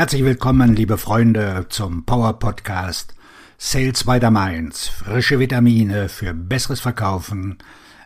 Herzlich willkommen, liebe Freunde, zum Power Podcast Sales by the Mainz. Frische Vitamine für besseres Verkaufen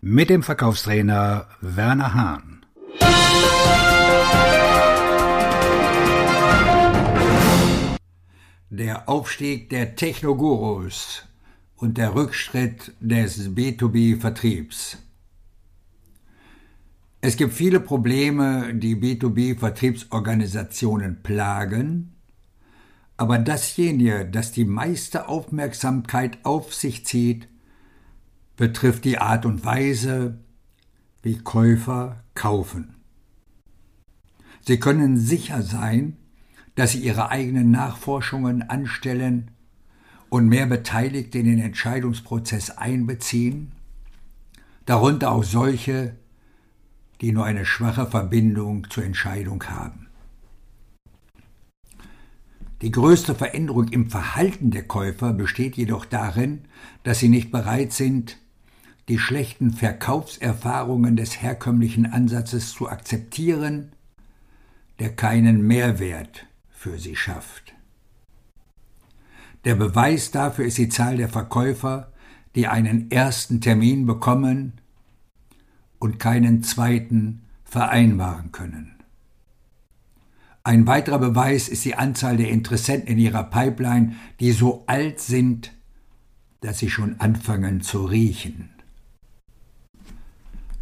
mit dem Verkaufstrainer Werner Hahn. Der Aufstieg der Technogurus und der Rückschritt des B2B-Vertriebs. Es gibt viele Probleme, die B2B-Vertriebsorganisationen plagen, aber dasjenige, das die meiste Aufmerksamkeit auf sich zieht, betrifft die Art und Weise, wie Käufer kaufen. Sie können sicher sein, dass sie ihre eigenen Nachforschungen anstellen und mehr Beteiligte in den Entscheidungsprozess einbeziehen, darunter auch solche, die nur eine schwache Verbindung zur Entscheidung haben. Die größte Veränderung im Verhalten der Käufer besteht jedoch darin, dass sie nicht bereit sind, die schlechten Verkaufserfahrungen des herkömmlichen Ansatzes zu akzeptieren, der keinen Mehrwert für sie schafft. Der Beweis dafür ist die Zahl der Verkäufer, die einen ersten Termin bekommen und keinen zweiten vereinbaren können. Ein weiterer Beweis ist die Anzahl der Interessenten in ihrer Pipeline, die so alt sind, dass sie schon anfangen zu riechen.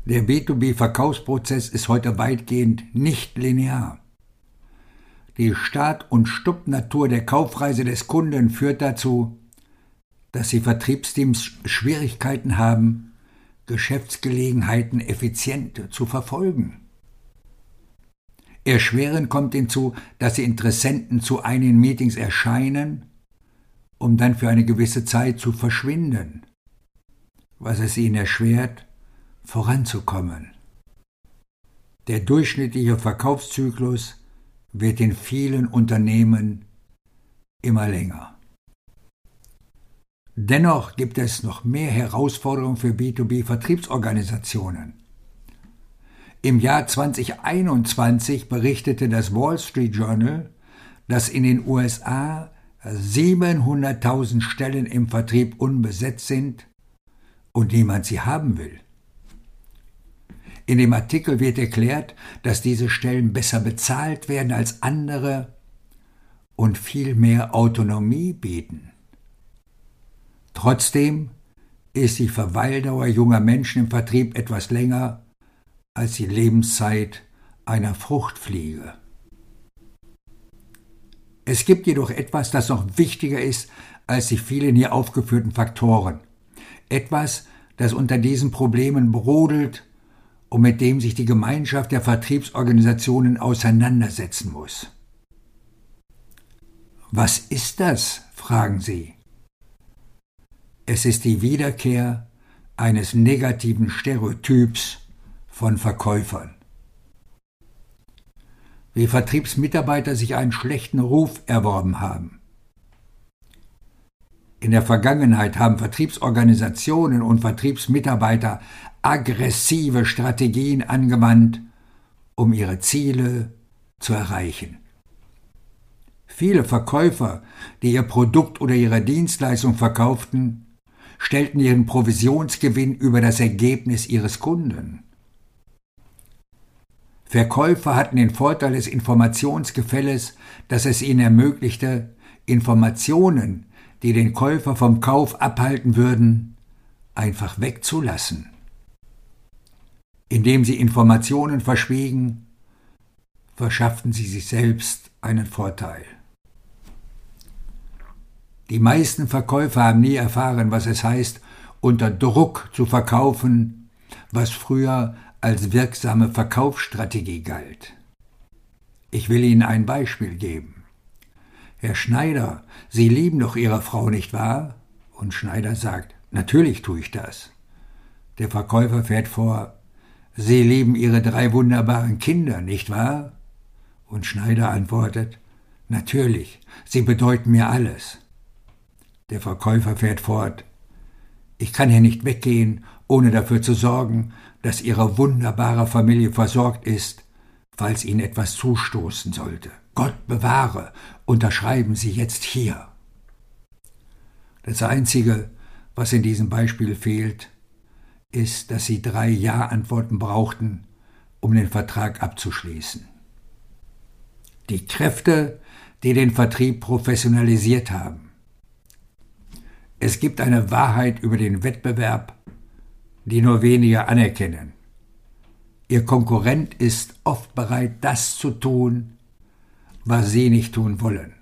Der B2B-Verkaufsprozess ist heute weitgehend nicht linear. Die Start- und Stoppnatur der Kaufreise des Kunden führt dazu, dass die Vertriebsteams Schwierigkeiten haben, Geschäftsgelegenheiten effizient zu verfolgen. Erschwerend kommt hinzu, dass die Interessenten zu einigen Meetings erscheinen, um dann für eine gewisse Zeit zu verschwinden, was es ihnen erschwert, voranzukommen. Der durchschnittliche Verkaufszyklus wird in vielen Unternehmen immer länger. Dennoch gibt es noch mehr Herausforderungen für B2B-Vertriebsorganisationen. Im Jahr 2021 berichtete das Wall Street Journal, dass in den USA 700.000 Stellen im Vertrieb unbesetzt sind und niemand sie haben will. In dem Artikel wird erklärt, dass diese Stellen besser bezahlt werden als andere und viel mehr Autonomie bieten. Trotzdem ist die Verweildauer junger Menschen im Vertrieb etwas länger als die Lebenszeit einer Fruchtfliege. Es gibt jedoch etwas, das noch wichtiger ist als die vielen hier aufgeführten Faktoren. Etwas, das unter diesen Problemen brodelt und mit dem sich die Gemeinschaft der Vertriebsorganisationen auseinandersetzen muss. Was ist das? fragen Sie. Es ist die Wiederkehr eines negativen Stereotyps von Verkäufern. Wie Vertriebsmitarbeiter sich einen schlechten Ruf erworben haben. In der Vergangenheit haben Vertriebsorganisationen und Vertriebsmitarbeiter aggressive Strategien angewandt, um ihre Ziele zu erreichen. Viele Verkäufer, die ihr Produkt oder ihre Dienstleistung verkauften, stellten ihren Provisionsgewinn über das Ergebnis ihres Kunden. Verkäufer hatten den Vorteil des Informationsgefälles, dass es ihnen ermöglichte, Informationen, die den Käufer vom Kauf abhalten würden, einfach wegzulassen. Indem sie Informationen verschwiegen, verschafften sie sich selbst einen Vorteil. Die meisten Verkäufer haben nie erfahren, was es heißt, unter Druck zu verkaufen, was früher als wirksame Verkaufsstrategie galt. Ich will Ihnen ein Beispiel geben. Herr Schneider, Sie lieben doch Ihre Frau, nicht wahr? Und Schneider sagt, natürlich tue ich das. Der Verkäufer fährt vor, Sie lieben Ihre drei wunderbaren Kinder, nicht wahr? Und Schneider antwortet, natürlich, sie bedeuten mir alles. Der Verkäufer fährt fort. Ich kann hier nicht weggehen, ohne dafür zu sorgen, dass Ihre wunderbare Familie versorgt ist, falls Ihnen etwas zustoßen sollte. Gott bewahre, unterschreiben Sie jetzt hier. Das Einzige, was in diesem Beispiel fehlt, ist, dass Sie drei Ja-Antworten brauchten, um den Vertrag abzuschließen. Die Kräfte, die den Vertrieb professionalisiert haben. Es gibt eine Wahrheit über den Wettbewerb, die nur wenige anerkennen. Ihr Konkurrent ist oft bereit, das zu tun, was sie nicht tun wollen.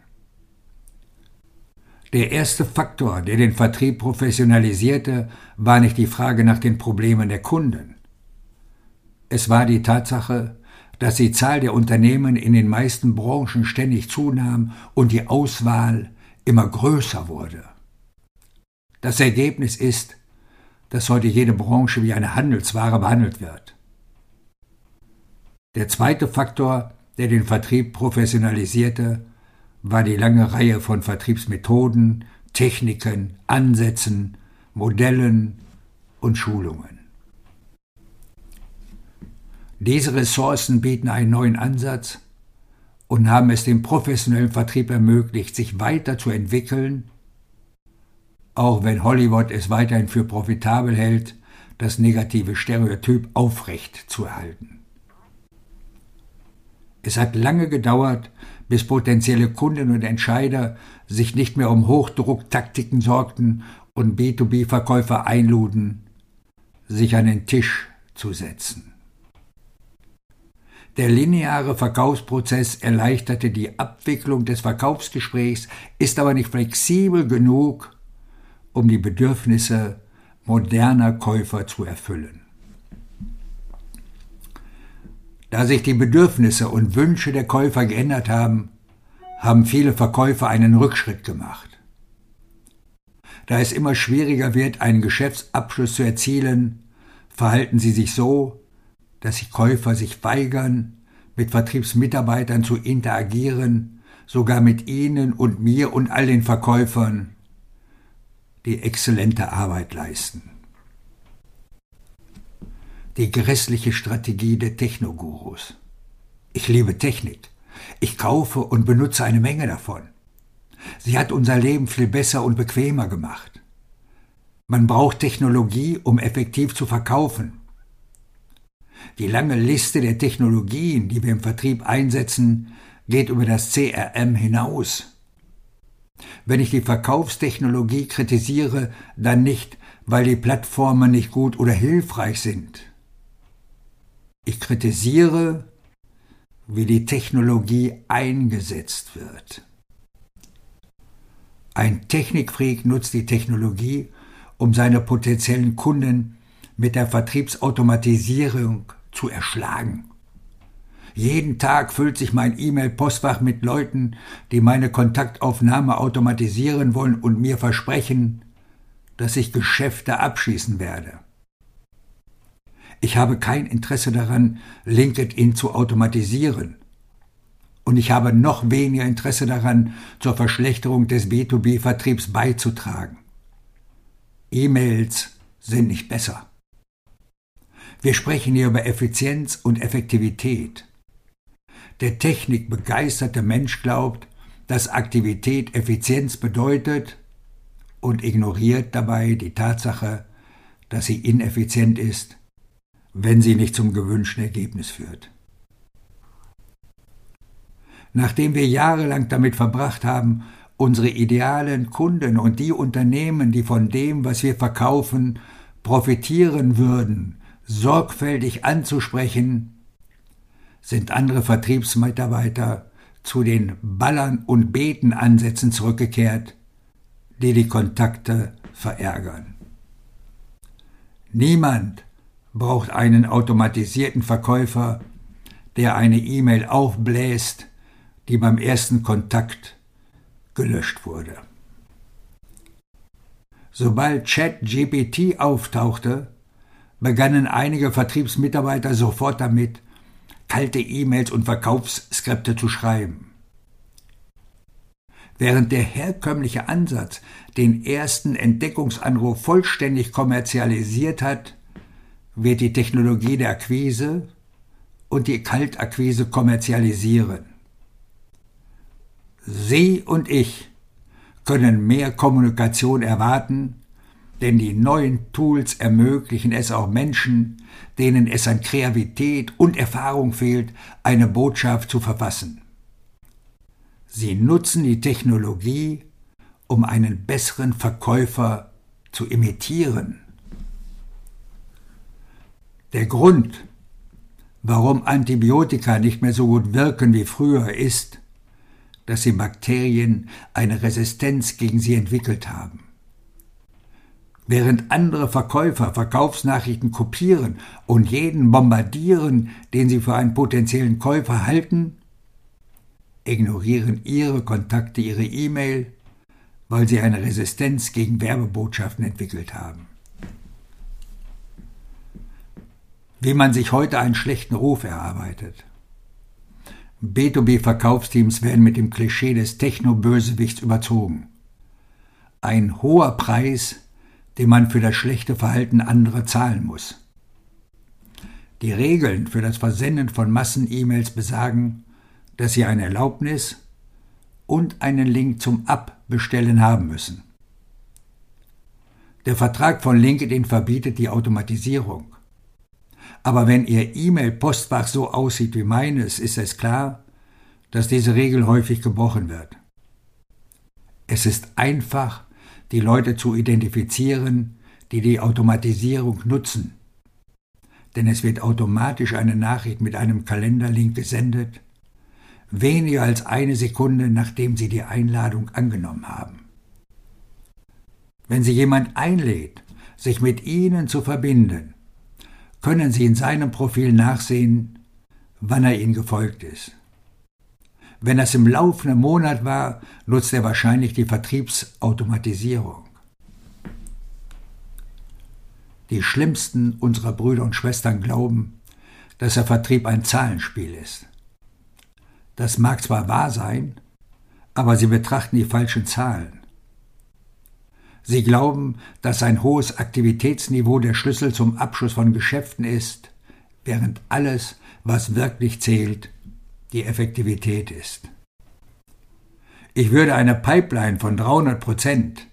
Der erste Faktor, der den Vertrieb professionalisierte, war nicht die Frage nach den Problemen der Kunden. Es war die Tatsache, dass die Zahl der Unternehmen in den meisten Branchen ständig zunahm und die Auswahl immer größer wurde. Das Ergebnis ist, dass heute jede Branche wie eine Handelsware behandelt wird. Der zweite Faktor, der den Vertrieb professionalisierte, war die lange Reihe von Vertriebsmethoden, Techniken, Ansätzen, Modellen und Schulungen. Diese Ressourcen bieten einen neuen Ansatz und haben es dem professionellen Vertrieb ermöglicht, sich weiter zu entwickeln, auch wenn Hollywood es weiterhin für profitabel hält, das negative Stereotyp aufrecht zu erhalten. Es hat lange gedauert, bis potenzielle Kunden und Entscheider sich nicht mehr um Hochdrucktaktiken sorgten und B2B-Verkäufer einluden, sich an den Tisch zu setzen. Der lineare Verkaufsprozess erleichterte die Abwicklung des Verkaufsgesprächs, ist aber nicht flexibel genug, um die Bedürfnisse moderner Käufer zu erfüllen. Da sich die Bedürfnisse und Wünsche der Käufer geändert haben, haben viele Verkäufer einen Rückschritt gemacht. Da es immer schwieriger wird, einen Geschäftsabschluss zu erzielen, verhalten sie sich so, dass die Käufer sich weigern, mit Vertriebsmitarbeitern zu interagieren, sogar mit ihnen und mir und all den Verkäufern, die exzellente Arbeit leisten die grässliche Strategie der Technogurus. Ich liebe Technik. Ich kaufe und benutze eine Menge davon. Sie hat unser Leben viel besser und bequemer gemacht. Man braucht Technologie, um effektiv zu verkaufen. Die lange Liste der Technologien, die wir im Vertrieb einsetzen, geht über das CRM hinaus. Wenn ich die Verkaufstechnologie kritisiere, dann nicht, weil die Plattformen nicht gut oder hilfreich sind, ich kritisiere, wie die Technologie eingesetzt wird. Ein Technikfreak nutzt die Technologie, um seine potenziellen Kunden mit der Vertriebsautomatisierung zu erschlagen. Jeden Tag füllt sich mein E-Mail-Postfach mit Leuten, die meine Kontaktaufnahme automatisieren wollen und mir versprechen, dass ich Geschäfte abschließen werde. Ich habe kein Interesse daran, LinkedIn zu automatisieren. Und ich habe noch weniger Interesse daran, zur Verschlechterung des B2B-Vertriebs beizutragen. E-Mails sind nicht besser. Wir sprechen hier über Effizienz und Effektivität. Der technikbegeisterte Mensch glaubt, dass Aktivität Effizienz bedeutet und ignoriert dabei die Tatsache, dass sie ineffizient ist wenn sie nicht zum gewünschten Ergebnis führt. Nachdem wir jahrelang damit verbracht haben, unsere idealen Kunden und die Unternehmen, die von dem, was wir verkaufen, profitieren würden, sorgfältig anzusprechen, sind andere Vertriebsmitarbeiter zu den Ballern und Beten-Ansätzen zurückgekehrt, die die Kontakte verärgern. Niemand braucht einen automatisierten Verkäufer, der eine E-Mail aufbläst, die beim ersten Kontakt gelöscht wurde. Sobald ChatGPT auftauchte, begannen einige Vertriebsmitarbeiter sofort damit, kalte E-Mails und Verkaufsskripte zu schreiben. Während der herkömmliche Ansatz den ersten Entdeckungsanruf vollständig kommerzialisiert hat, wird die Technologie der Akquise und die Kaltakquise kommerzialisieren. Sie und ich können mehr Kommunikation erwarten, denn die neuen Tools ermöglichen es auch Menschen, denen es an Kreativität und Erfahrung fehlt, eine Botschaft zu verfassen. Sie nutzen die Technologie, um einen besseren Verkäufer zu imitieren. Der Grund, warum Antibiotika nicht mehr so gut wirken wie früher, ist, dass die Bakterien eine Resistenz gegen sie entwickelt haben. Während andere Verkäufer Verkaufsnachrichten kopieren und jeden bombardieren, den sie für einen potenziellen Käufer halten, ignorieren ihre Kontakte ihre E-Mail, weil sie eine Resistenz gegen Werbebotschaften entwickelt haben. Wie man sich heute einen schlechten Ruf erarbeitet. B2B-Verkaufsteams werden mit dem Klischee des Techno-Bösewichts überzogen. Ein hoher Preis, den man für das schlechte Verhalten anderer zahlen muss. Die Regeln für das Versenden von Massen-E-Mails besagen, dass Sie eine Erlaubnis und einen Link zum Abbestellen haben müssen. Der Vertrag von LinkedIn verbietet die Automatisierung. Aber wenn Ihr E-Mail-Postfach so aussieht wie meines, ist es klar, dass diese Regel häufig gebrochen wird. Es ist einfach, die Leute zu identifizieren, die die Automatisierung nutzen. Denn es wird automatisch eine Nachricht mit einem Kalenderlink gesendet, weniger als eine Sekunde nachdem Sie die Einladung angenommen haben. Wenn Sie jemand einlädt, sich mit Ihnen zu verbinden, können Sie in seinem Profil nachsehen, wann er Ihnen gefolgt ist. Wenn das im laufenden Monat war, nutzt er wahrscheinlich die Vertriebsautomatisierung. Die schlimmsten unserer Brüder und Schwestern glauben, dass der Vertrieb ein Zahlenspiel ist. Das mag zwar wahr sein, aber sie betrachten die falschen Zahlen. Sie glauben, dass ein hohes Aktivitätsniveau der Schlüssel zum Abschluss von Geschäften ist, während alles, was wirklich zählt, die Effektivität ist. Ich würde eine Pipeline von 300 Prozent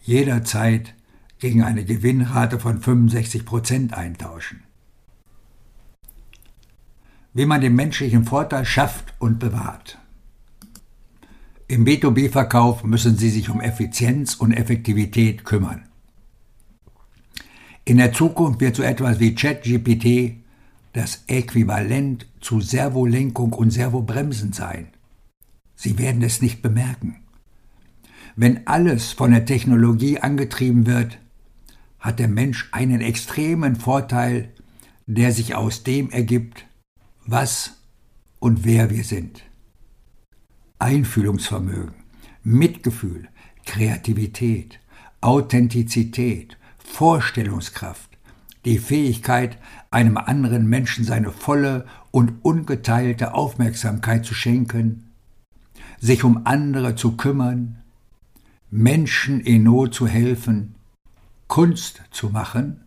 jederzeit gegen eine Gewinnrate von 65 Prozent eintauschen. Wie man den menschlichen Vorteil schafft und bewahrt. Im B2B-Verkauf müssen Sie sich um Effizienz und Effektivität kümmern. In der Zukunft wird so etwas wie ChatGPT das Äquivalent zu Servolenkung und Servobremsen sein. Sie werden es nicht bemerken. Wenn alles von der Technologie angetrieben wird, hat der Mensch einen extremen Vorteil, der sich aus dem ergibt, was und wer wir sind. Einfühlungsvermögen, Mitgefühl, Kreativität, Authentizität, Vorstellungskraft, die Fähigkeit, einem anderen Menschen seine volle und ungeteilte Aufmerksamkeit zu schenken, sich um andere zu kümmern, Menschen in Not zu helfen, Kunst zu machen,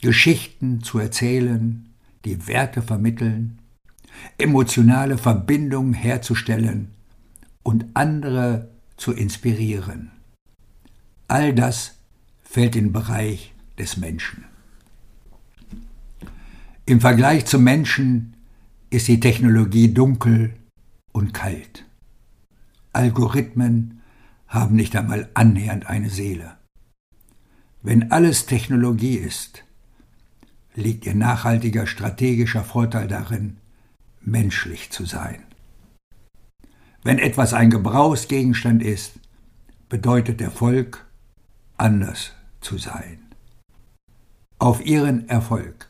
Geschichten zu erzählen, die Werte vermitteln, emotionale Verbindungen herzustellen und andere zu inspirieren. All das fällt in den Bereich des Menschen. Im Vergleich zum Menschen ist die Technologie dunkel und kalt. Algorithmen haben nicht einmal annähernd eine Seele. Wenn alles Technologie ist, liegt ihr nachhaltiger strategischer Vorteil darin, menschlich zu sein. Wenn etwas ein Gebrauchsgegenstand ist, bedeutet Erfolg, anders zu sein. Auf Ihren Erfolg.